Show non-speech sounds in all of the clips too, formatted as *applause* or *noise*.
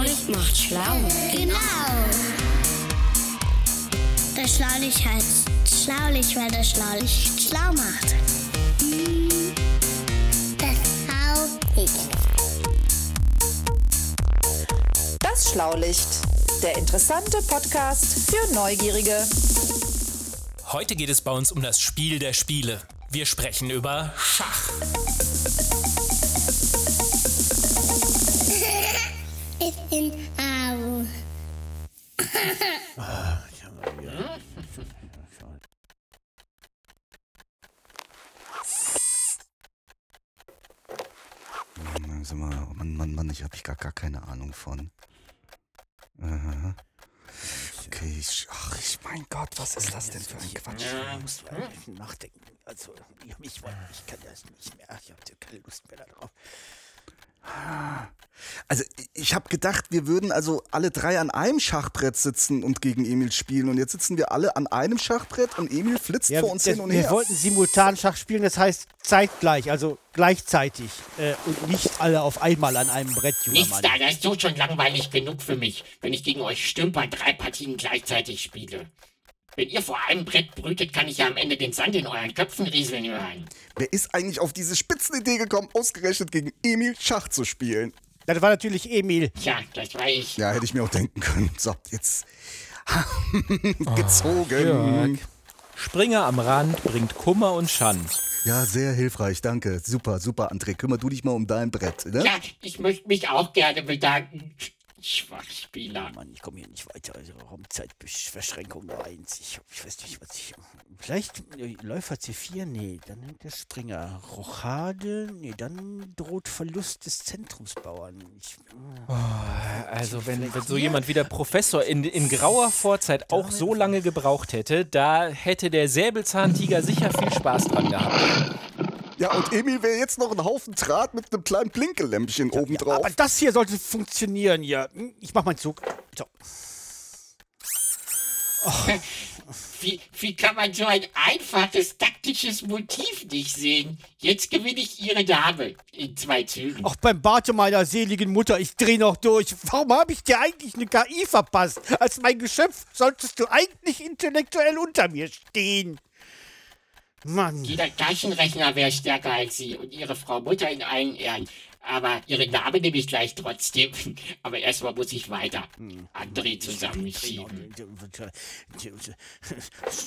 Schlaulicht macht schlau. Genau. Das Schlaulicht heißt Schlaulicht, weil das Schlaulicht schlau macht. Das Schlaulicht. Das Schlaulicht. Der interessante Podcast für Neugierige. Heute geht es bei uns um das Spiel der Spiele. Wir sprechen über Schach. Ich bin Au. Sag mal, oh Mann, Mann, Mann, ich habe ich gar, gar keine Ahnung von. Aha. Okay, ich, ach, ich, mein Gott, was ist das denn für ein Quatsch? Ich muss mal nachdenken. Also, ich, ich, ich kann das nicht mehr. Ich habe keine Lust mehr darauf. Also, ich habe gedacht, wir würden also alle drei an einem Schachbrett sitzen und gegen Emil spielen. Und jetzt sitzen wir alle an einem Schachbrett und Emil flitzt vor uns das, hin und wir her. wollten simultan Schach spielen, das heißt zeitgleich, also gleichzeitig. Äh, und nicht alle auf einmal an einem Brett, junger Nichts Mann. da, das ist so schon langweilig genug für mich, wenn ich gegen euch Stümper drei Partien gleichzeitig spiele. Wenn ihr vor einem Brett brütet, kann ich ja am Ende den Sand in euren Köpfen rieseln hören. Wer ist eigentlich auf diese Spitzenidee gekommen, ausgerechnet gegen Emil Schach zu spielen? Das war natürlich Emil. Tja, das war ich. Ja, hätte ich mir auch denken können. So, jetzt *laughs* gezogen. Jörg. Springer am Rand bringt Kummer und Schand. Ja, sehr hilfreich, danke. Super, super, André. Kümmer du dich mal um dein Brett. Ne? Ja, ich möchte mich auch gerne bedanken. Schwachspieler. Mann, ich komme hier nicht weiter. Also Raumzeitbeschränkung nur eins. Ich, ich weiß nicht, was ich. Vielleicht äh, Läufer C4? Nee, dann nimmt der Springer. Rochade? Nee, dann droht Verlust des Zentrumsbauern. Ich, Also wenn, wenn so jemand wie der Professor in, in grauer Vorzeit auch so lange gebraucht hätte, da hätte der Säbelzahntiger sicher viel Spaß dran gehabt. Ja, und Emil wäre jetzt noch ein Haufen Draht mit einem kleinen Blinkelämpchen obendrauf. aber das hier sollte funktionieren hier. Hm, Ich mach meinen Zug. So. *laughs* Wie, wie kann man so ein einfaches taktisches Motiv nicht sehen? Jetzt gewinne ich ihre Dame in zwei Zügen. Auch beim Barte meiner seligen Mutter, ich dreh noch durch. Warum habe ich dir eigentlich eine KI verpasst? Als mein Geschöpf solltest du eigentlich intellektuell unter mir stehen. Mann. Jeder Taschenrechner wäre stärker als sie und ihre Frau Mutter in allen Ehren. Aber ihre Dame nehme ich gleich trotzdem. *laughs* Aber erstmal muss ich weiter. André zusammenschieben.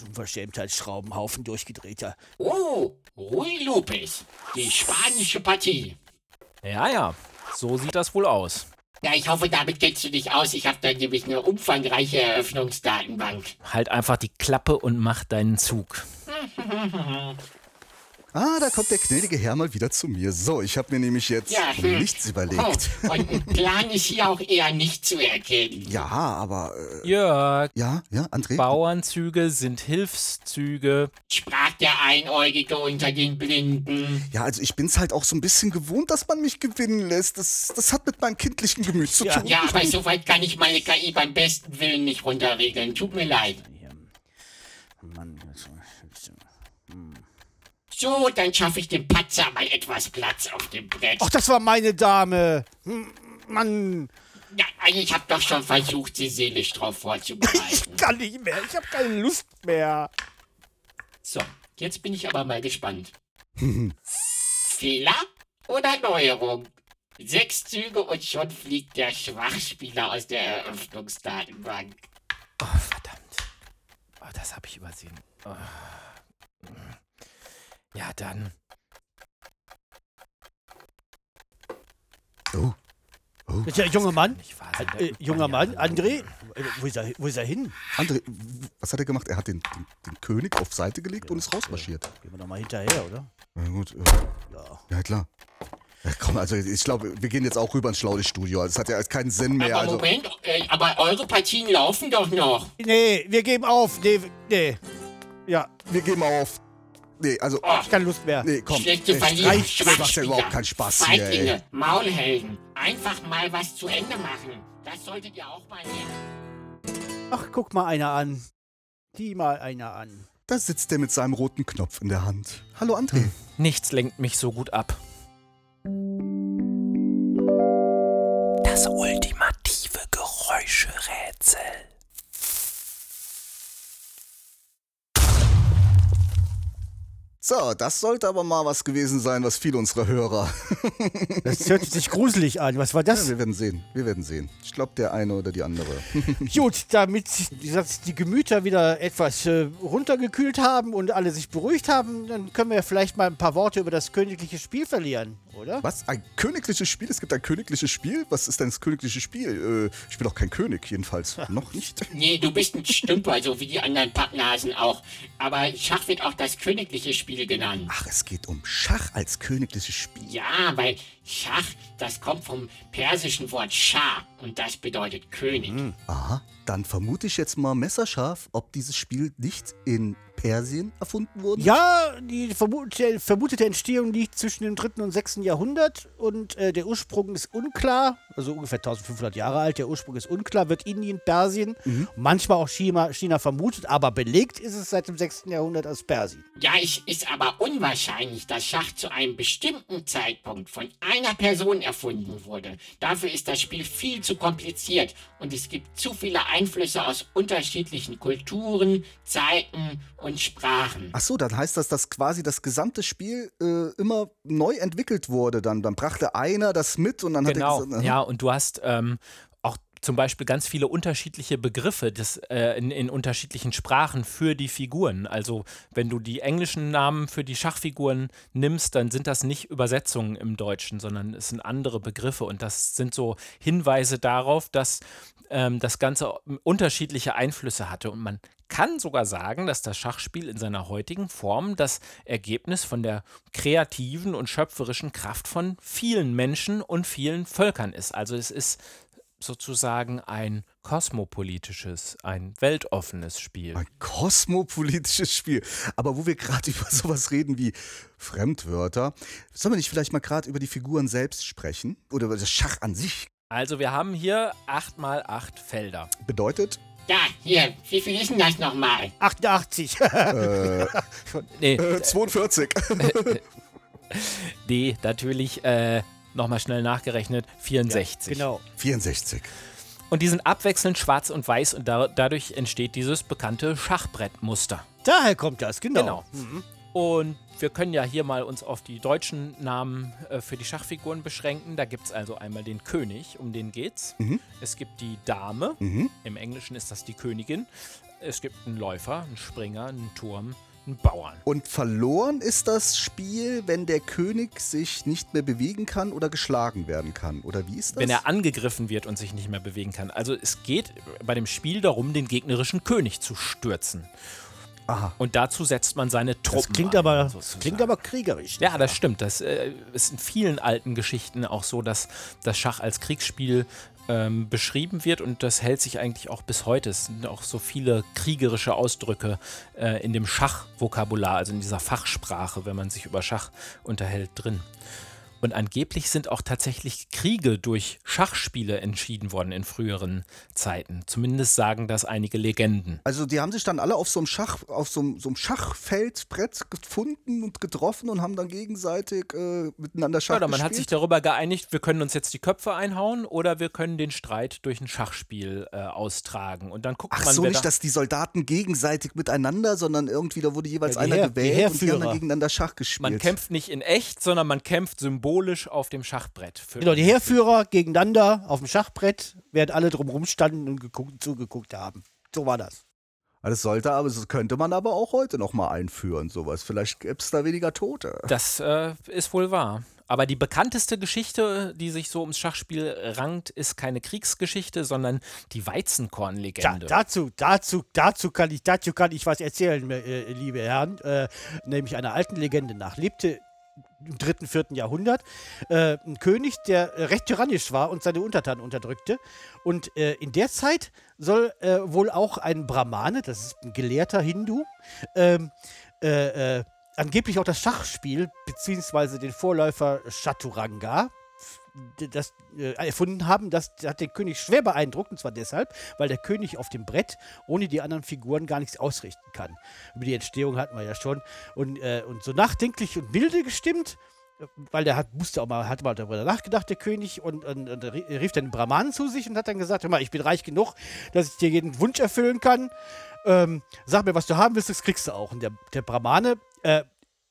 Unverschämtheitsschraubenhaufen *laughs* durchgedrehter. Oh, Rui Lopez. Die spanische Partie. Ja, ja, so sieht das wohl aus. Ja, ich hoffe, damit kennst du dich aus. Ich habe da nämlich eine umfangreiche Eröffnungsdatenbank. Halt einfach die Klappe und mach deinen Zug. *laughs* Ah, da kommt der gnädige Herr mal wieder zu mir. So, ich habe mir nämlich jetzt Ja, hm. nichts überlegt. Oh, und ein Plan ist hier auch eher nicht zu erkennen. Ja, aber. Äh, Jörg, ja, ja, André? Bauernzüge sind Hilfszüge. Sprach der Einäugige unter den Blinden. Ja, also ich bin's halt auch so ein bisschen gewohnt, dass man mich gewinnen lässt. Das, das hat mit meinem kindlichen Gemüt zu Ja. tun. Ja, aber soweit kann ich meine KI beim besten Willen nicht runterregeln. Tut mir leid. Mann, also, So, dann schaffe ich dem Patzer mal etwas Platz auf dem Brett. Ach, das war meine Dame. Hm, Mann, Ja, ich habe doch schon versucht, sie seelisch drauf vorzubereiten. *laughs* ich kann nicht mehr. Ich habe keine Lust mehr. So, jetzt bin ich aber mal gespannt. *laughs* Fehler oder Neuerung? Sechs Züge und schon fliegt der Schwachspieler aus der Eröffnungsdatenbank. Oh, verdammt. Oh, das habe ich übersehen. Oh. Ja, dann. Oh. Oh. Das ist ja junger Mann. So Äh, junger Mann, André. Äh, Wo ist, er, wo ist er hin? André, was hat er gemacht? Er hat den, den, den König auf Seite gelegt und ist rausmarschiert. Gehen wir doch mal hinterher, oder? Na gut, äh, Ja. ja klar. Ja, komm, also ich glaube, wir gehen jetzt auch rüber ins Schlaulichtstudio. Also es hat ja keinen Sinn mehr. Aber Also, Moment, äh, aber eure Partien laufen doch noch. Nee, wir geben auf. Nee, nee. Ja, wir geben auf. Nee, also, Oh, keine Lust mehr. nee, komm. schlechte Ey, Verlierer, macht ja überhaupt keinen Spaß hier, ey. Feiglinge, Maulhelden. Einfach mal was zu Ende machen. Das solltet ihr auch mal nehmen. Ach, guck mal einer an. Die mal einer an. Da sitzt er mit seinem roten Knopf in der Hand. Hallo André. Nichts lenkt mich so gut ab. Das ultimative So, das sollte aber mal was gewesen sein, was viele unserer Hörer. *laughs* Das hört sich gruselig an. Was war Ja, das? wir werden sehen. Wir werden sehen. Ich glaube, der eine oder die andere. *laughs* Gut, damit wie gesagt, die Gemüter wieder etwas äh, runtergekühlt haben und alle sich beruhigt haben, dann können wir vielleicht mal ein paar Worte über das königliche Spiel verlieren, oder? Was? Ein königliches Spiel? Es gibt ein königliches Spiel? Was ist denn das königliche Spiel? Äh, ich bin doch kein König, jedenfalls. *laughs* Noch nicht. Nee, du bist ein Stümper, so wie die anderen Pappnasen auch. Aber Schach wird auch das königliche Spiel genannt. Ach, es geht um Schach als königliches Spiel. Ja, weil Schach, das kommt vom persischen Wort Schah und das bedeutet König. Aha, dann vermute ich jetzt mal messerscharf, ob dieses Spiel nicht in Persien erfunden wurde. Ja, die vermute, vermutete Entstehung liegt zwischen dem 3. und 6. Jahrhundert und äh, der Ursprung ist unklar, also ungefähr 1500 Jahre alt, der Ursprung ist unklar, wird Indien, Persien, manchmal auch China, China vermutet, aber belegt ist es seit dem 6. Jahrhundert aus Persien. Ja, es ist aber unwahrscheinlich, dass Schach zu einem bestimmten Zeitpunkt von einer Person erfunden wurde. Dafür ist das Spiel viel zu kompliziert und es gibt zu viele Einflüsse aus unterschiedlichen Kulturen, Zeiten und Sprachen. Ach so, dann heißt das, dass quasi das gesamte Spiel äh, immer neu entwickelt wurde. Dann, dann brachte einer das mit und dann Genau, hat er gesagt, ja, und du hast ähm, auch zum Beispiel ganz viele unterschiedliche Begriffe das, äh, in, in unterschiedlichen Sprachen für die Figuren. Also wenn du die englischen Namen für die Schachfiguren nimmst, dann sind das nicht Übersetzungen im Deutschen, sondern es sind andere Begriffe und das sind so Hinweise darauf, dass ähm, das Ganze unterschiedliche Einflüsse hatte und man kann sogar sagen, dass das Schachspiel in seiner heutigen Form das Ergebnis von der kreativen und schöpferischen Kraft von vielen Menschen und vielen Völkern ist. Also es ist sozusagen ein kosmopolitisches, ein weltoffenes Spiel. ein kosmopolitisches Spiel. Aber wo wir gerade *laughs* über sowas reden wie Fremdwörter, sollen wir nicht vielleicht mal gerade über die Figuren selbst sprechen? Oder über das Schach an sich? Also wir haben hier 8 mal 8 Felder. Bedeutet, Ja, hier, wie viel ist denn das nochmal? 88. *laughs* Nee, äh, 42. *laughs* nee natürlich äh, nochmal schnell nachgerechnet, 64. genau. 64. Und die sind abwechselnd schwarz und weiß und da, dadurch entsteht dieses bekannte Schachbrettmuster. Daher kommt das, genau. Genau. Und wir können ja hier mal uns auf die deutschen Namen äh, für die Schachfiguren beschränken. Da gibt es also einmal den König, um den geht's. Es gibt die Dame, im Englischen ist das die Königin. Es gibt einen Läufer, einen Springer, einen Turm, einen Bauern. Und verloren ist das Spiel, wenn der König sich nicht mehr bewegen kann oder geschlagen werden kann. Oder wie ist das? Wenn er angegriffen wird und sich nicht mehr bewegen kann. Also es geht bei dem Spiel darum, den gegnerischen König zu stürzen. Aha. Und dazu setzt man seine Truppen. Das klingt ein, aber, sozusagen. klingt aber kriegerisch. Ja, das stimmt. Das äh, ist in vielen alten Geschichten auch so, dass das Schach als Kriegsspiel ähm, beschrieben wird und das hält sich eigentlich auch bis heute. Es sind auch so viele kriegerische Ausdrücke äh, in dem Schachvokabular, also in dieser Fachsprache, wenn man sich über Schach unterhält, drin. Und angeblich sind auch tatsächlich Kriege durch Schachspiele entschieden worden in früheren Zeiten. Zumindest sagen das einige Legenden. Also die haben sich dann alle auf so einem Schach, auf so einem, so einem Schachfeldbrett gefunden und getroffen und haben dann gegenseitig äh, miteinander Schach Ja, oder man hat sich gespielt. darüber geeinigt, wir können uns jetzt die Köpfe einhauen oder wir können den Streit durch ein Schachspiel äh, austragen. Und dann guckt Ach man, so, nicht, da, dass die Soldaten gegenseitig miteinander, sondern irgendwie, da wurde jeweils Ja, einer die gewählt und die haben dann gegeneinander Schach gespielt. man kämpft nicht in echt, sondern man kämpft symbolisch auf dem Schachbrett. Für Genau, die Heerführer gegeneinander auf dem Schachbrett, während alle drumherum standen und geguckt, zugeguckt haben. So war das. Ah, Das sollte aber, das könnte man aber auch heute noch mal einführen, sowas. Vielleicht gäbe es da weniger Tote. Das äh, ist wohl wahr. Aber die bekannteste Geschichte, die sich so ums Schachspiel rankt, ist keine Kriegsgeschichte, sondern die Da, Weizenkornlegende. dazu, dazu, dazu kann ich, dazu kann ich was erzählen, äh, liebe Herren. Äh, nämlich einer alten Legende nach. Lebte im dritten, vierten Jahrhundert äh, ein König, der recht tyrannisch war und seine Untertanen unterdrückte. Und äh, in der Zeit soll äh, wohl auch ein Brahmane, das ist ein gelehrter Hindu, ähm, äh, äh, angeblich auch das Schachspiel, beziehungsweise den Vorläufer Chaturanga, das äh, erfunden haben, das hat den König schwer beeindruckt, und zwar deshalb, weil der König auf dem Brett ohne die anderen Figuren gar nichts ausrichten kann. Über die Entstehung hatten wir ja schon. Und, äh, und so nachdenklich und milde gestimmt, weil der hat, musste auch mal, hat mal darüber nachgedacht, der König, und, und, und rief dann den Brahmanen zu sich und hat dann gesagt, hör mal, ich bin reich genug, dass ich dir jeden Wunsch erfüllen kann. Ähm, sag mir, was du haben willst, das kriegst du auch. Und der, der Brahmane, äh,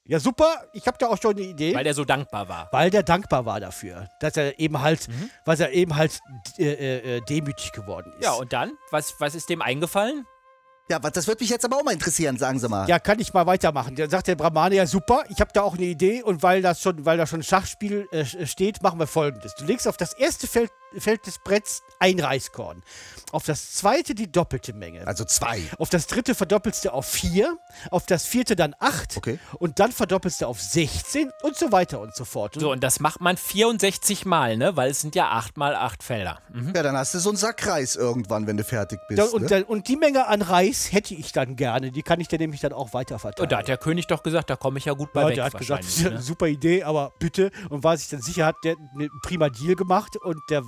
ja super, ich habe da auch schon eine Idee. Weil der so dankbar war. Weil der dankbar war dafür, dass er eben halt, Mhm. was er eben halt äh, äh, demütig geworden ist. Ja, und dann? Was, was ist dem eingefallen? Ja, was, das würde mich jetzt aber auch mal interessieren, sagen Sie mal. Ja, kann ich mal weitermachen. Dann sagt der Brahmane, ja super, ich habe da auch eine Idee und weil das schon, weil da schon ein Schachspiel äh, steht, machen wir folgendes. Du legst auf das erste Feld, Feld des Bretts ein Reiskorn. Auf das zweite die doppelte Menge. Also zwei. Auf das dritte verdoppelst du auf vier, auf das vierte dann acht Okay. und dann verdoppelst du auf 16 und so weiter und so fort. So, und das macht man 64 Mal, ne? Weil es sind ja 8 mal 8 Felder. Mhm. Ja, dann hast du so einen Sack Reis irgendwann, wenn du fertig bist. Ja, und, ne? dann, und die Menge an Reis hätte ich dann gerne. Die kann ich dann nämlich dann auch weiter verteilen. Und da hat der König doch gesagt, da komme ich ja gut bei Ja, weg der hat gesagt, das ist wahrscheinlich, eine ne? *laughs* super Idee, aber bitte. Und war sich dann sicher, hat der einen prima Deal gemacht und der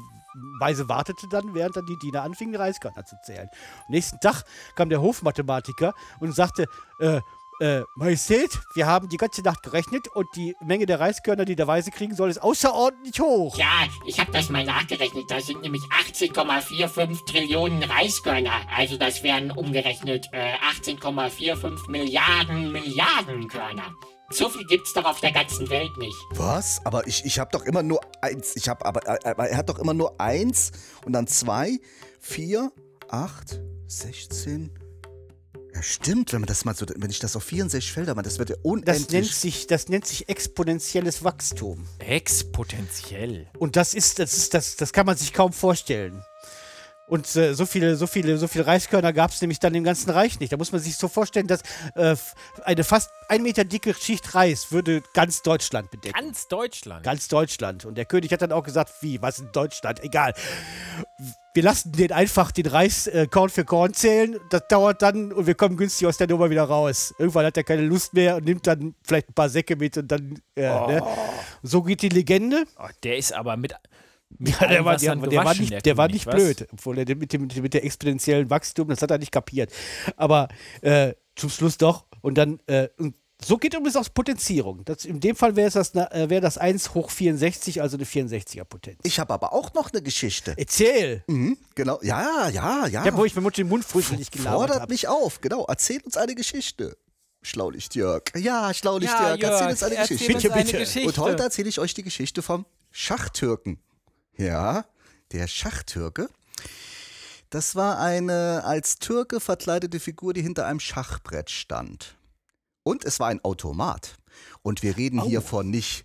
Weise wartete dann, während dann die Diener anfingen, Reiskörner zu zählen. Am nächsten Tag kam der Hofmathematiker und sagte, äh, äh, Majestät, wir haben die ganze Nacht gerechnet und die Menge der Reiskörner, die der Weise kriegen soll, ist außerordentlich hoch. Ja, ich habe das mal nachgerechnet. Das sind nämlich 18,45 Trillionen Reiskörner. Also das wären umgerechnet äh, 18,45 Milliarden Milliarden Körner. So viel gibt's doch auf der ganzen Welt nicht. Was? Aber ich, ich habe doch immer nur eins. Ich habe aber, äh, aber er hat doch immer nur eins und dann zwei, vier, acht, 16. Ja, stimmt, wenn man das mal so, wenn ich das auf 64 Felder mache, das wird ja Das unendlich. nennt, sich, das nennt sich exponentielles Wachstum. Exponentiell. Und das ist, das ist, das, das kann man sich kaum vorstellen. Und äh, so viele, so viele, so viele Reiskörner gab es nämlich dann im ganzen Reich nicht. Da muss man sich so vorstellen, dass äh, eine fast ein Meter dicke Schicht Reis würde ganz Deutschland bedecken. Ganz Deutschland. Ganz Deutschland. Und der König hat dann auch gesagt, wie, was in Deutschland? Egal. Wir lassen den einfach den Reis äh, Korn für Korn zählen. Das dauert dann und wir kommen günstig aus der Nummer wieder raus. Irgendwann hat er keine Lust mehr und nimmt dann vielleicht ein paar Säcke mit und dann. Äh, ne? So geht die Legende. Oh, der ist aber mit Ja, der war, der, der war nicht, der war nicht was? blöd, obwohl er mit dem, mit der exponentiellen Wachstum, das hat er nicht kapiert. Aber äh, zum Schluss doch. Und dann, äh, und so geht übrigens auch Potenzierung. Das, in dem Fall wäre das, äh, wäre das 1 hoch 64, also eine 64er Potenz. ich habe aber auch noch eine Geschichte. Erzähl! Mhm, genau. Ja, ja, ja. Ja, wo ich mir mit dem Mund frühstlich gelabert Fordert habe. mich auf, genau. Erzähl uns eine Geschichte. Schlaulicht Jörg. Ja, Schlaulicht Ja, Jörg, erzähl uns eine erzähl Geschichte. uns Bitte, eine bitte. Geschichte. Und heute erzähle ich euch die Geschichte vom Schachtürken. Ja, der Schachtürke. Das war eine als Türke verkleidete Figur, die hinter einem Schachbrett stand. Und es war ein Automat. Und wir reden hier von nicht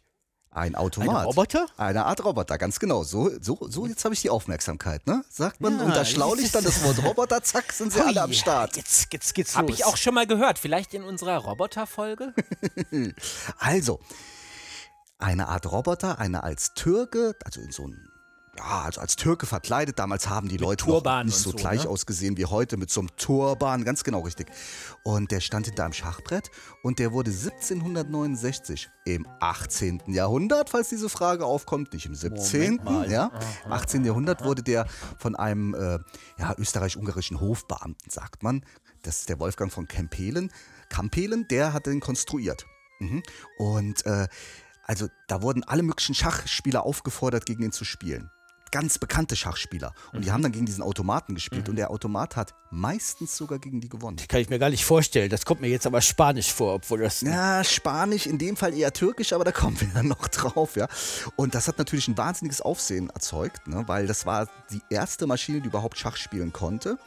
ein Automat. Ein Roboter? Eine Art Roboter, ganz genau. So, so, so jetzt habe ich die Aufmerksamkeit, ne? Sagt man Ja, unter das Schlaulicht ist- dann das Wort Roboter, zack, sind sie alle am Start. Jetzt, jetzt geht's Hab los. ich auch schon mal gehört. Vielleicht in unserer Roboterfolge? *laughs* Also, eine Art Roboter, eine als Türke, also in so ein ja, also als Türke verkleidet. Damals haben die Leute Turban nicht so so, gleich ne? ausgesehen wie heute mit so einem Turban, ganz genau richtig. Und der stand hinter einem Schachbrett und der wurde 1769 im 18. Jahrhundert, falls diese Frage aufkommt, nicht im 17. Ja, im 18. Jahrhundert wurde der von einem äh, ja, österreich-ungarischen Hofbeamten, sagt man. Das ist der Wolfgang von Kempelen. Kampelen, der hat den konstruiert. Mhm. Und äh, also da wurden alle möglichen Schachspieler aufgefordert, gegen ihn zu spielen. Ganz bekannte Schachspieler. Und die haben dann gegen diesen Automaten gespielt. Und der Automat hat meistens sogar gegen die gewonnen. Kann ich mir gar nicht vorstellen. Das kommt mir jetzt aber spanisch vor, obwohl das. Ja, Spanisch, in dem Fall eher Türkisch, aber da kommen wir dann noch drauf, ja. Und das hat natürlich ein wahnsinniges Aufsehen erzeugt, ne? weil das war die erste Maschine, die überhaupt Schach spielen konnte.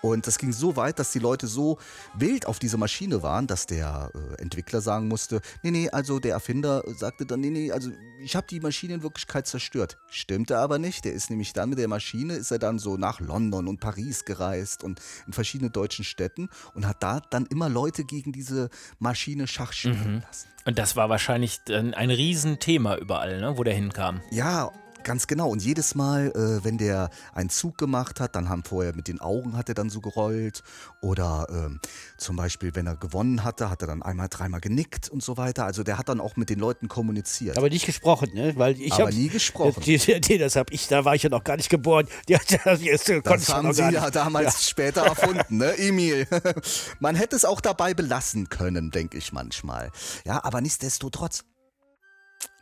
Und das ging so weit, dass die Leute so wild auf diese Maschine waren, dass der äh, Entwickler sagen musste, nee, nee, also der Erfinder sagte dann, nee, nee, also ich habe die Maschine in Wirklichkeit zerstört. Stimmte aber nicht. Der ist nämlich dann mit der Maschine, ist er dann so nach London und Paris gereist und in verschiedene deutschen Städten und hat da dann immer Leute gegen diese Maschine Schach spielen lassen. Und das war wahrscheinlich ein Riesenthema überall, ne, wo der hinkam. Ja, ganz genau. Und jedes Mal, äh, wenn der einen Zug gemacht hat, dann haben vorher mit den Augen hat er dann so gerollt. Oder ähm, zum Beispiel, wenn er gewonnen hatte, hat er dann einmal, dreimal genickt und so weiter. Also der hat dann auch mit den Leuten kommuniziert. Aber nicht gesprochen, ne? Weil ich Aber nie gesprochen. Die, die, die, das hab ich, da war ich ja noch gar nicht geboren. Die, das konnte das ja haben sie ja damals später *laughs* erfunden, ne, Emil? *laughs* Man hätte es auch dabei belassen können, denke ich manchmal. Ja, aber nichtsdestotrotz.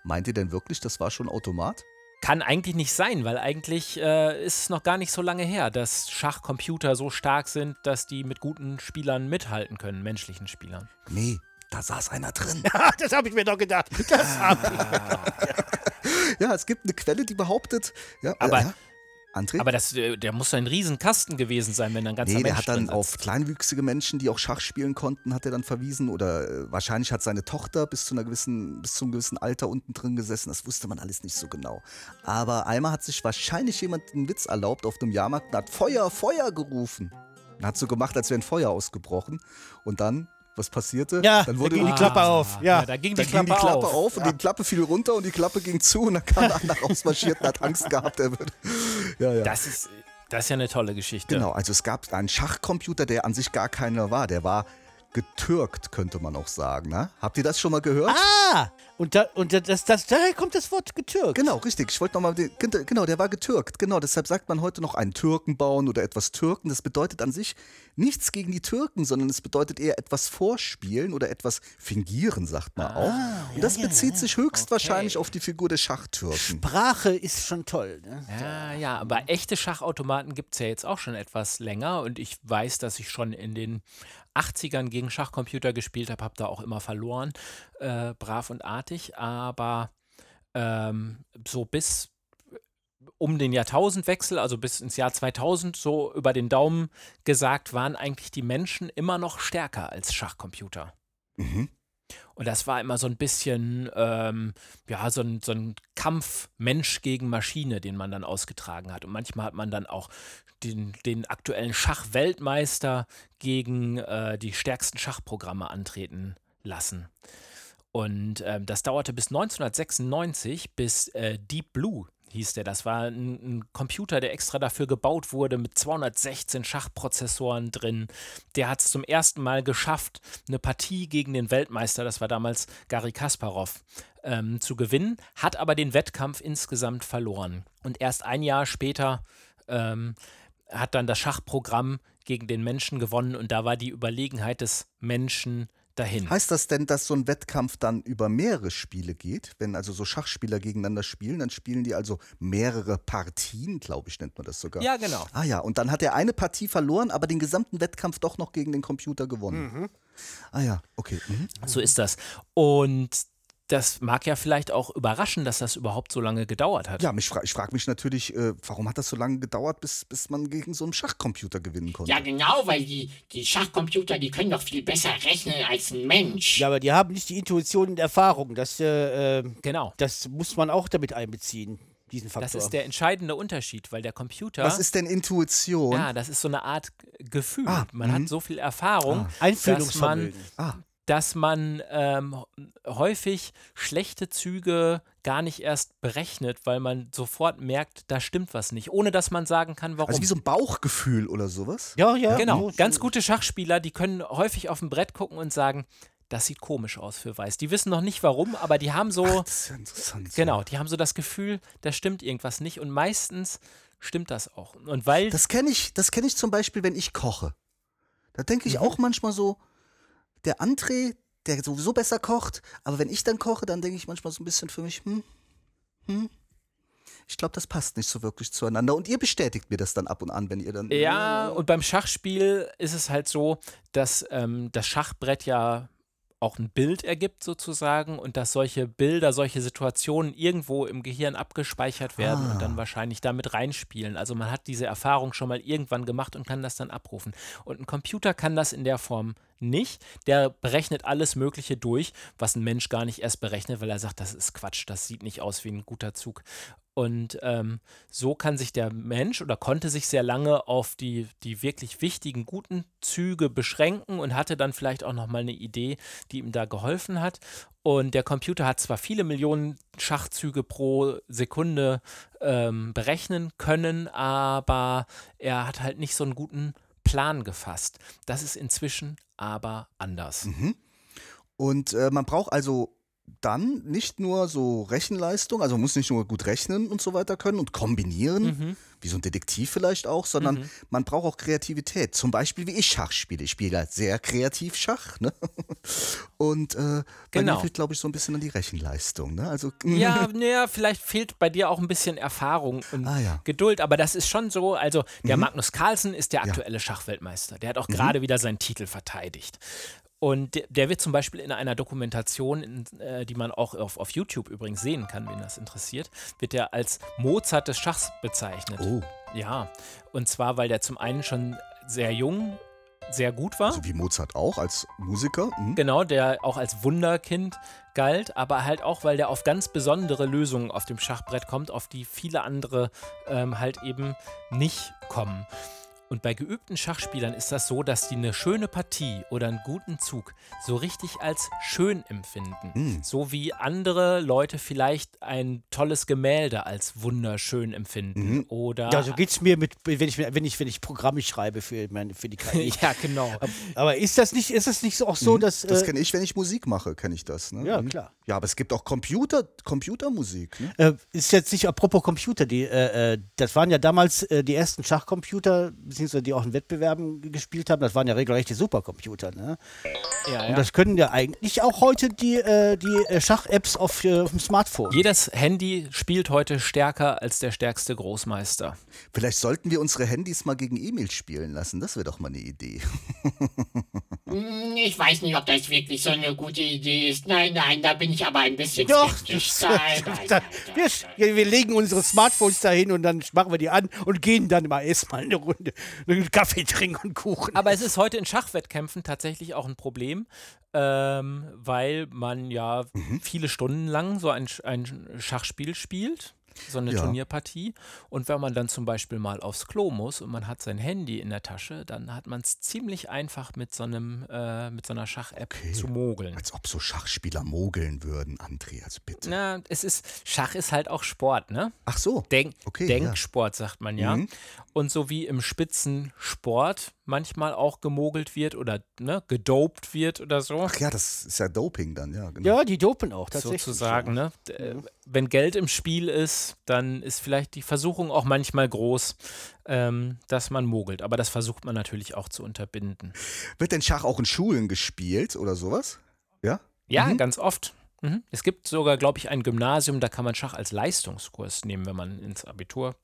Meint ihr denn wirklich, das war schon Automat? Kann eigentlich nicht sein, weil eigentlich äh, ist es noch gar nicht so lange her, dass Schachcomputer so stark sind, dass die mit guten Spielern mithalten können, menschlichen Spielern. Nee, da saß einer drin. *laughs* Ah, das habe ich mir doch gedacht. Das hab ich. *laughs* ja, es gibt eine Quelle, die behauptet. Ja, Aber- äh, André? Aber das, äh, der muss ein Riesenkasten gewesen sein, wenn dann ganz Nee, der Mensch hat dann auf kleinwüchsige Menschen, die auch Schach spielen konnten, hat er dann verwiesen. Oder äh, wahrscheinlich hat seine Tochter bis zu einer gewissen, bis zu einem gewissen Alter unten drin gesessen. Das wusste man alles nicht so genau. Aber einmal hat sich wahrscheinlich jemand einen Witz erlaubt auf dem Jahrmarkt und hat Feuer, Feuer gerufen. Und hat so gemacht, als wäre ein Feuer ausgebrochen. Und dann, was passierte? Ja, dann da wurde ging die Ah, Klappe auf. Ja, da ging Da die ging Klappe, die Klappe auf. auf, und die Klappe fiel runter und die Klappe ging zu und dann kam der andere rausmarschiert und hat Angst gehabt, er würde. Ja, ja. Das ist, das ist ja eine tolle Geschichte. Genau, also es gab einen Schachcomputer, der an sich gar keiner war. Der war getürkt, könnte man auch sagen. Ne? Habt ihr das schon mal gehört? Ah, und, da, und da- das, das, daher kommt das Wort getürkt. Genau, richtig. Ich wollte nochmal, genau, der war getürkt. Genau, deshalb sagt man heute noch einen Türken bauen oder etwas Türken. Das bedeutet an sich nichts gegen die Türken, sondern es bedeutet eher etwas vorspielen oder etwas fingieren, sagt man auch. Und das bezieht sich höchstwahrscheinlich auf die Figur des Schachtürken. Sprache ist schon toll. Ne? Ja, ja, aber echte Schachautomaten gibt es ja jetzt auch schon etwas länger und ich weiß, dass ich schon in den 80ern gegen Schachcomputer gespielt habe, habe da auch immer verloren, äh, brav und artig, aber ähm, so bis um den Jahrtausendwechsel, also bis ins Jahr 2000, so über den Daumen gesagt, waren eigentlich die Menschen immer noch stärker als Schachcomputer. Mhm. Und das war immer so ein bisschen, ähm, ja, so ein, so ein Kampf Mensch gegen Maschine, den man dann ausgetragen hat. Und manchmal hat man dann auch den, den aktuellen Schachweltmeister gegen äh, die stärksten Schachprogramme antreten lassen. Und ähm, das dauerte bis 1996, bis äh, Deep Blue hieß der. Das war ein, ein Computer, der extra dafür gebaut wurde, mit 216 Schachprozessoren drin. Der hat es zum ersten Mal geschafft, eine Partie gegen den Weltmeister, das war damals Gary Kasparov, ähm, zu gewinnen, hat aber den Wettkampf insgesamt verloren. Und erst ein Jahr später ähm, hat dann das Schachprogramm gegen den Menschen gewonnen und da war die Überlegenheit des Menschen dahin. Heißt das denn, dass so ein Wettkampf dann über mehrere Spiele geht? Wenn also so Schachspieler gegeneinander spielen, dann spielen die also mehrere Partien, glaube ich, nennt man das sogar. Ja, genau. Ah ja, und dann hat er eine Partie verloren, aber den gesamten Wettkampf doch noch gegen den Computer gewonnen. Ah ja, okay. Mhm. So ist das. Und das mag ja vielleicht auch überraschen, dass das überhaupt so lange gedauert hat. Ja, mich fra ich frage mich natürlich, äh, warum hat das so lange gedauert, bis, bis man gegen so einen Schachcomputer gewinnen konnte? Ja, genau, weil die, die Schachcomputer, die können doch viel besser rechnen als ein Mensch. Ja, aber die haben nicht die Intuition und Erfahrung. Das, äh, äh, Genau. das muss man auch damit einbeziehen, diesen Faktor. Das ist der entscheidende Unterschied, weil der Computer. Was ist denn Intuition? ja, das ist so eine Art Gefühl. Ah, man hat so viel Erfahrung, dass man. Ah, dass man ähm, häufig schlechte Züge gar nicht erst berechnet, weil man sofort merkt, da stimmt was nicht, ohne dass man sagen kann, warum. also wie so ein Bauchgefühl oder sowas? ja, ja. Genau, ganz gute Schachspieler, die können häufig auf dem Brett gucken und sagen, das sieht komisch aus für Weiß. Die wissen noch nicht warum, aber die haben so, Das ist ja interessant. genau, die haben so das Gefühl, da stimmt irgendwas nicht und meistens stimmt das auch. Und weil, Das kenne ich, das kenn ich zum Beispiel, wenn ich koche. Da denke Mhm. ich auch manchmal so, der André, der sowieso besser kocht, aber wenn ich dann koche, dann denke ich manchmal so ein bisschen für mich, hm, hm, ich glaube, das passt nicht so wirklich zueinander. Und ihr bestätigt mir das dann ab und an, wenn ihr dann. ja, und beim Schachspiel ist es halt so, dass ähm, das Schachbrett ja auch ein Bild ergibt sozusagen und dass solche Bilder, solche Situationen irgendwo im Gehirn abgespeichert werden und dann wahrscheinlich damit reinspielen. Also man hat diese Erfahrung schon mal irgendwann gemacht und kann das dann abrufen. Und ein Computer kann das in der Form nicht. Der berechnet alles Mögliche durch, was ein Mensch gar nicht erst berechnet, weil er sagt, das ist Quatsch, das sieht nicht aus wie ein guter Zug. Und ähm, so kann sich der Mensch oder konnte sich sehr lange auf die, die wirklich wichtigen, guten Züge beschränken und hatte dann vielleicht auch nochmal eine Idee, die ihm da geholfen hat. Und der Computer hat zwar viele Millionen Schachzüge pro Sekunde ähm, berechnen können, aber er hat halt nicht so einen guten Plan gefasst. Das ist inzwischen aber anders. Und äh, man braucht also dann nicht nur so Rechenleistung, also man muss nicht nur gut rechnen und so weiter können und kombinieren, Mhm. wie so ein Detektiv vielleicht auch, sondern Mhm. man braucht auch Kreativität. Zum Beispiel, wie ich Schach spiele. Ich spiele halt sehr kreativ Schach. Ne? *laughs* Und äh, bei Genau. mir fehlt, glaube ich, so ein bisschen an die Rechenleistung. Ne? Also, *laughs* Ja, naja, vielleicht fehlt bei dir auch ein bisschen Erfahrung und Ah, ja. Geduld, aber das ist schon so. Also, der Magnus Carlsen ist der aktuelle Schachweltmeister. Der hat auch gerade wieder seinen Titel verteidigt. Und der, der wird zum Beispiel in einer Dokumentation, in, äh, die man auch auf, auf YouTube übrigens sehen kann, wen das interessiert, wird er als Mozart des Schachs bezeichnet. Oh. Ja, und zwar, weil der zum einen schon sehr jung, sehr gut war. so wie Mozart auch als Musiker. Mhm. Genau, der auch als Wunderkind galt, aber halt auch, weil der auf ganz besondere Lösungen auf dem Schachbrett kommt, auf die viele andere ähm, halt eben nicht kommen. Und bei geübten Schachspielern ist das so, dass die eine schöne Partie oder einen guten Zug so richtig als schön empfinden. So wie andere Leute vielleicht ein tolles Gemälde als wunderschön empfinden. Oder Ja, so geht's mir mit, wenn ich, wenn ich, wenn ich Programme schreibe für, meine, für die KI. *laughs* ja, genau. Aber ist das nicht, ist das nicht so auch so, dass. Das äh, kenne ich, wenn ich Musik mache, kenne ich das. Ne? Ja, Mhm. klar. Ja, aber es gibt auch Computer, Computermusik. Ne? Äh, ist jetzt nicht apropos Computer, die, äh, äh, das waren ja damals äh, die ersten Schachcomputer, beziehungsweise die auch in Wettbewerben gespielt haben, das waren ja regelrechte Supercomputer. Ne? Ja, ja. Und das können ja eigentlich auch heute die, äh, die äh, Schach-Apps auf, äh, auf dem Smartphone. Jedes Handy spielt heute stärker als der stärkste Großmeister. Vielleicht sollten wir unsere Handys mal gegen E-Mail spielen lassen. Das wäre doch mal eine Idee. *laughs* Ich weiß nicht, ob das wirklich so eine gute Idee ist. Nein, nein, da bin ich aber ein bisschen Doch, skeptisch. das, Nein, nein, nein, wir, wir legen unsere Smartphones dahin und dann machen wir die an und gehen dann mal erstmal eine Runde einen Kaffee trinken und Kuchen. Aber es ist heute in Schachwettkämpfen tatsächlich auch ein Problem, ähm, weil man ja viele Stunden lang so ein, ein Schachspiel spielt, so eine Ja. Turnierpartie. Und wenn man dann zum Beispiel mal aufs Klo muss und man hat sein Handy in der Tasche, dann hat man es ziemlich einfach mit so einem, äh, mit so einer Schach-App Okay. zu mogeln. Als ob so Schachspieler mogeln würden, André, also bitte. Na, es ist, Schach ist halt auch Sport, ne? Ach so. Denk, Okay, Denksport, sagt man ja. Mhm. Und so wie im Spitzensport manchmal auch gemogelt wird oder ne, gedopt wird oder so, Ach ja, das ist ja Doping dann, ja. Genau. ja, die dopen auch tatsächlich. sozusagen. Ne? Äh, Wenn Geld im Spiel ist, dann ist vielleicht die Versuchung auch manchmal groß, ähm, dass man mogelt. Aber das versucht man natürlich auch zu unterbinden. Wird denn Schach auch in Schulen gespielt oder sowas? Ja? Ja, ganz oft. Mhm. Es gibt sogar, glaube ich, ein Gymnasium, da kann man Schach als Leistungskurs nehmen, wenn man ins Abitur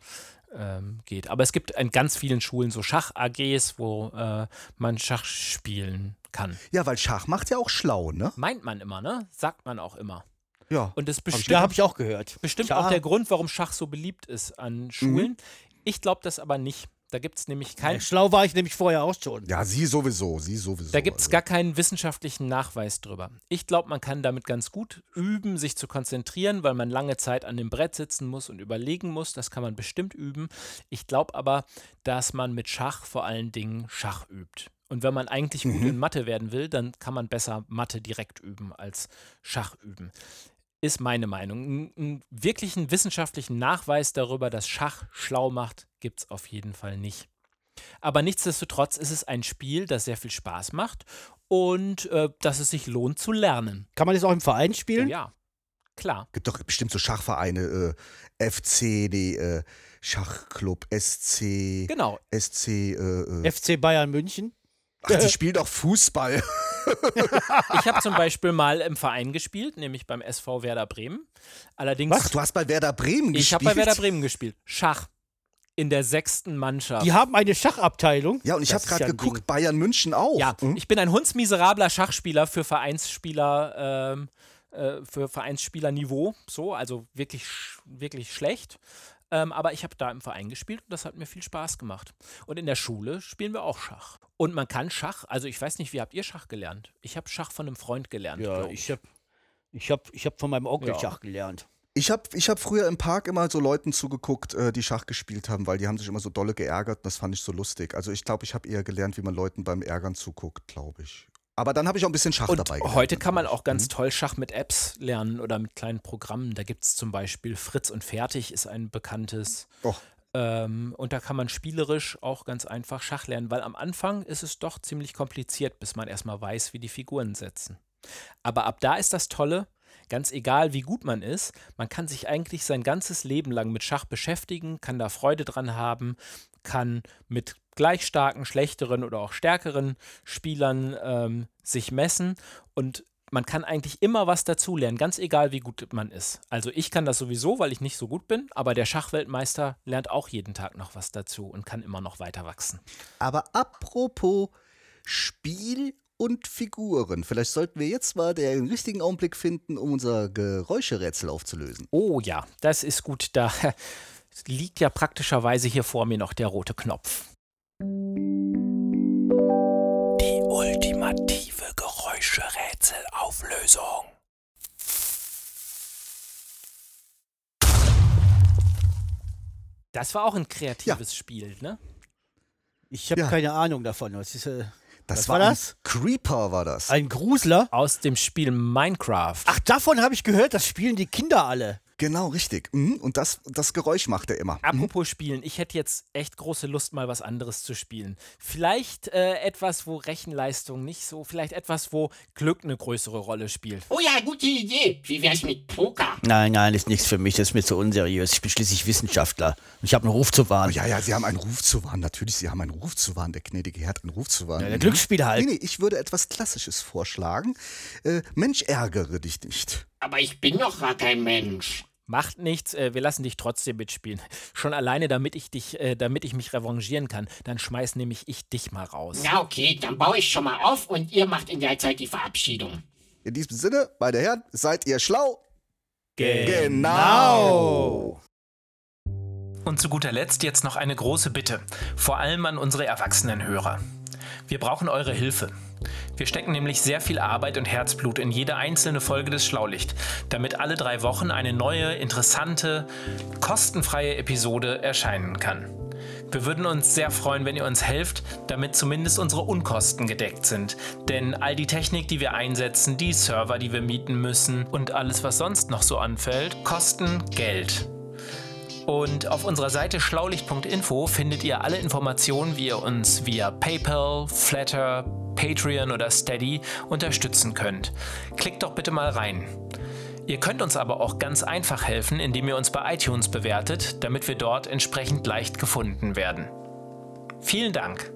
ähm, geht. Aber es gibt in ganz vielen Schulen so Schach-AGs, wo äh, man Schach spielen kann. Ja, weil Schach macht ja auch schlau, ne? Meint man immer, ne? Sagt man auch immer. Ja. Und das Ja, bestimmt, habe ich auch gehört. bestimmt Klar. auch der Grund, warum Schach so beliebt ist an Schulen. Ich glaube das aber nicht. Da gibt es nämlich kein, Schlau war ich nämlich vorher auch schon. Ja, sie sowieso, sie sowieso. Da gibt es also. gar keinen wissenschaftlichen Nachweis drüber. Ich glaube, man kann damit ganz gut üben, sich zu konzentrieren, weil man lange Zeit an dem Brett sitzen muss und überlegen muss. Das kann man bestimmt üben. Ich glaube aber, dass man mit Schach vor allen Dingen Schach übt. Und wenn man eigentlich gut in Mathe werden will, dann kann man besser Mathe direkt üben als Schach üben. Ist meine Meinung. Einen, wirklichen wissenschaftlichen Nachweis darüber, dass Schach schlau macht, gibt es auf jeden Fall nicht. Aber nichtsdestotrotz ist es ein Spiel, das sehr viel Spaß macht und äh, dass es sich lohnt zu lernen. Kann man das auch im Verein spielen? ja, klar. gibt doch bestimmt so Schachvereine, äh, FC, die äh, Schachclub, SC, Genau. SC, äh, äh, FC Bayern München. Ach, die *laughs* spielen doch Fußball. *laughs* Ich habe zum Beispiel mal im Verein gespielt, nämlich beim SV Werder Bremen. Allerdings, Ach, du hast bei Werder Bremen ich habe gespielt? bei Werder Bremen gespielt. Schach. In der sechsten Mannschaft. Die haben eine Schachabteilung. Ja, und ich habe gerade ja geguckt, Ding. Bayern München auch. Ja, Hm? ich bin ein hundsmiserabler Schachspieler für Vereinsspieler, ähm, äh, für Vereinsspielerniveau. So, also wirklich, wirklich schlecht. Ähm, aber ich habe da im Verein gespielt und das hat mir viel Spaß gemacht. Und in der Schule spielen wir auch Schach. Und man kann Schach, also ich weiß nicht, wie habt ihr Schach gelernt? Ich habe Schach von einem Freund gelernt. Ja, ich habe ich hab, ich hab von meinem Onkel Ja. Schach gelernt. Ich habe ich hab früher im Park immer so Leuten zugeguckt, äh, die Schach gespielt haben, weil die haben sich immer so dolle geärgert und das fand ich so lustig. Also ich glaube, ich habe eher gelernt, wie man Leuten beim Ärgern zuguckt, glaube ich. Aber dann habe ich auch ein bisschen Schach Und dabei gelernt. heute kann man auch ganz toll Schach mit Apps lernen oder mit kleinen Programmen. Da gibt es zum Beispiel Fritz und Fertig ist ein bekanntes. Oh. Ähm, und da kann man spielerisch auch ganz einfach Schach lernen, weil am Anfang ist es doch ziemlich kompliziert, bis man erstmal weiß, wie die Figuren setzen. Aber ab da ist das Tolle, ganz egal wie gut man ist, man kann sich eigentlich sein ganzes Leben lang mit Schach beschäftigen, kann da Freude dran haben, kann mit gleich starken, schlechteren oder auch stärkeren Spielern ähm, sich messen und man kann eigentlich immer was dazulernen, ganz egal wie gut man ist. Also ich kann das sowieso, weil ich nicht so gut bin, aber der Schachweltmeister lernt auch jeden Tag noch was dazu und kann immer noch weiter wachsen. Aber apropos Spiel und Figuren, vielleicht sollten wir jetzt mal den richtigen Augenblick finden, um unser Geräuscherätsel aufzulösen. Oh ja, das ist gut. Da *laughs* liegt ja praktischerweise hier vor mir noch der rote Knopf. Die ultimative Geräuscherätselauflösung. Das war auch ein kreatives Spiel, ne? Ich habe Ja. keine Ahnung davon. Was, ist, äh, Das was war, war ein das? Creeper, war das. Ein Grusler? Aus dem Spiel Minecraft. Ach, davon habe ich gehört, das spielen die Kinder alle. Genau, richtig. Mhm. Und das, das Geräusch macht er immer. Apropos Spielen, ich hätte jetzt echt große Lust, mal was anderes zu spielen. Vielleicht äh, etwas, wo Rechenleistung nicht so, vielleicht etwas, wo Glück eine größere Rolle spielt. Oh ja, gute Idee. Wie wär's mit Poker? Nein, nein, ist nichts für mich. Das ist mir zu unseriös. Ich bin schließlich Wissenschaftler. Und ich habe einen Ruf zu Oh, wahren. ja, ja, Sie haben einen Ruf zu wahren. Natürlich, Sie haben einen Ruf zu wahren. Der gnädige Herr hat einen Ruf zu wahren. Ja, der Mhm. Glücksspiel halt. Nee, nee, ich würde etwas Klassisches vorschlagen. Äh, Mensch, ärgere dich nicht. Aber ich bin doch gar kein Mensch. Macht nichts, äh, wir lassen dich trotzdem mitspielen. *laughs* Schon alleine, damit ich dich, äh, damit ich mich revanchieren kann. Dann schmeiß nämlich ich dich mal raus. Na okay, dann baue ich schon mal auf und ihr macht in der Zeit die Verabschiedung. In diesem Sinne, meine Herren, seid ihr schlau? Genau. Und zu guter Letzt jetzt noch eine große Bitte, vor allem an unsere erwachsenen Hörer. Wir brauchen eure Hilfe. Wir stecken nämlich sehr viel Arbeit und Herzblut in jede einzelne Folge des Schlaulicht, damit alle drei Wochen eine neue, interessante, kostenfreie Episode erscheinen kann. Wir würden uns sehr freuen, wenn ihr uns helft, damit zumindest unsere Unkosten gedeckt sind. Denn all die Technik, die wir einsetzen, die Server, die wir mieten müssen und alles, was sonst noch so anfällt, kosten Geld. Und auf unserer Seite schlaulicht.info findet ihr alle Informationen, wie ihr uns via PayPal, Flatter, Patreon oder Steady unterstützen könnt. Klickt doch bitte mal rein. Ihr könnt uns aber auch ganz einfach helfen, indem ihr uns bei iTunes bewertet, damit wir dort entsprechend leicht gefunden werden. Vielen Dank.